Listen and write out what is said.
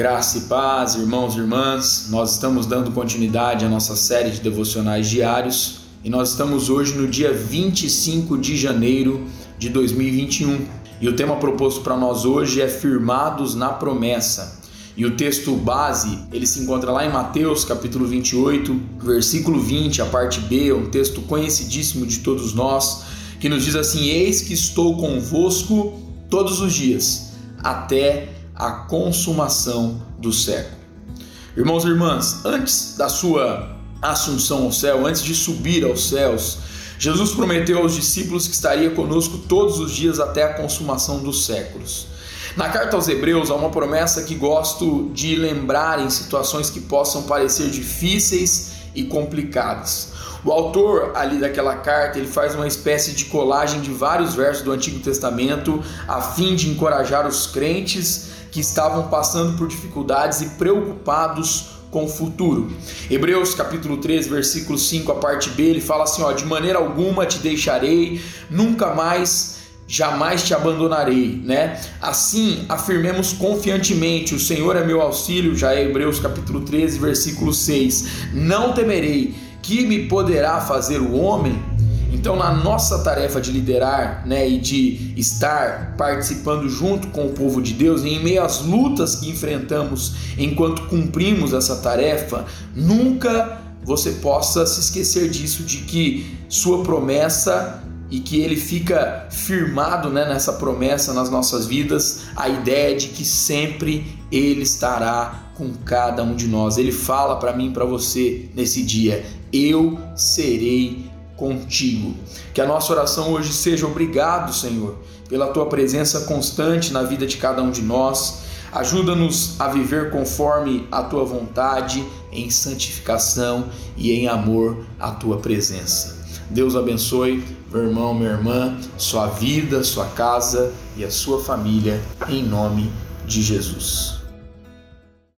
Graça e paz, irmãos e irmãs, nós estamos dando continuidade à nossa série de devocionais diários e nós estamos hoje no dia 25 de janeiro de 2021 e o tema proposto para nós hoje é Firmados na Promessa. E o texto base, ele se encontra lá em Mateus, capítulo 28, versículo 20, a parte B, é um texto conhecidíssimo de todos nós, que nos diz assim: Eis que estou convosco todos os dias, até a consumação do século. Irmãos e irmãs, antes da sua assunção ao céu, antes de subir aos céus, Jesus prometeu aos discípulos que estaria conosco todos os dias até a consumação dos séculos. Na carta aos Hebreus há uma promessa que gosto de lembrar em situações que possam parecer difíceis e complicadas. O autor ali daquela carta, ele faz uma espécie de colagem de vários versos do Antigo Testamento a fim de encorajar os crentes que estavam passando por dificuldades e preocupados com o futuro. Hebreus capítulo 3, versículo 5, a parte B, ele fala assim, ó, de maneira alguma te deixarei, nunca mais jamais te abandonarei, né? Assim, afirmemos confiantemente: o Senhor é meu auxílio, já é Hebreus capítulo 13, versículo 6. Não temerei, que me poderá fazer o homem? Então, na nossa tarefa de liderar né, e de estar participando junto com o povo de Deus, em meio às lutas que enfrentamos enquanto cumprimos essa tarefa, nunca você possa se esquecer disso, de que sua promessa e que ele fica firmado né, nessa promessa nas nossas vidas, a ideia de que sempre ele estará com cada um de nós. Ele fala para mim e para você nesse dia: Eu serei contigo. Que a nossa oração hoje seja obrigado, Senhor, pela tua presença constante na vida de cada um de nós. Ajuda-nos a viver conforme a tua vontade, em santificação e em amor à tua presença. Deus abençoe meu irmão, minha irmã, sua vida, sua casa e a sua família, em nome de Jesus.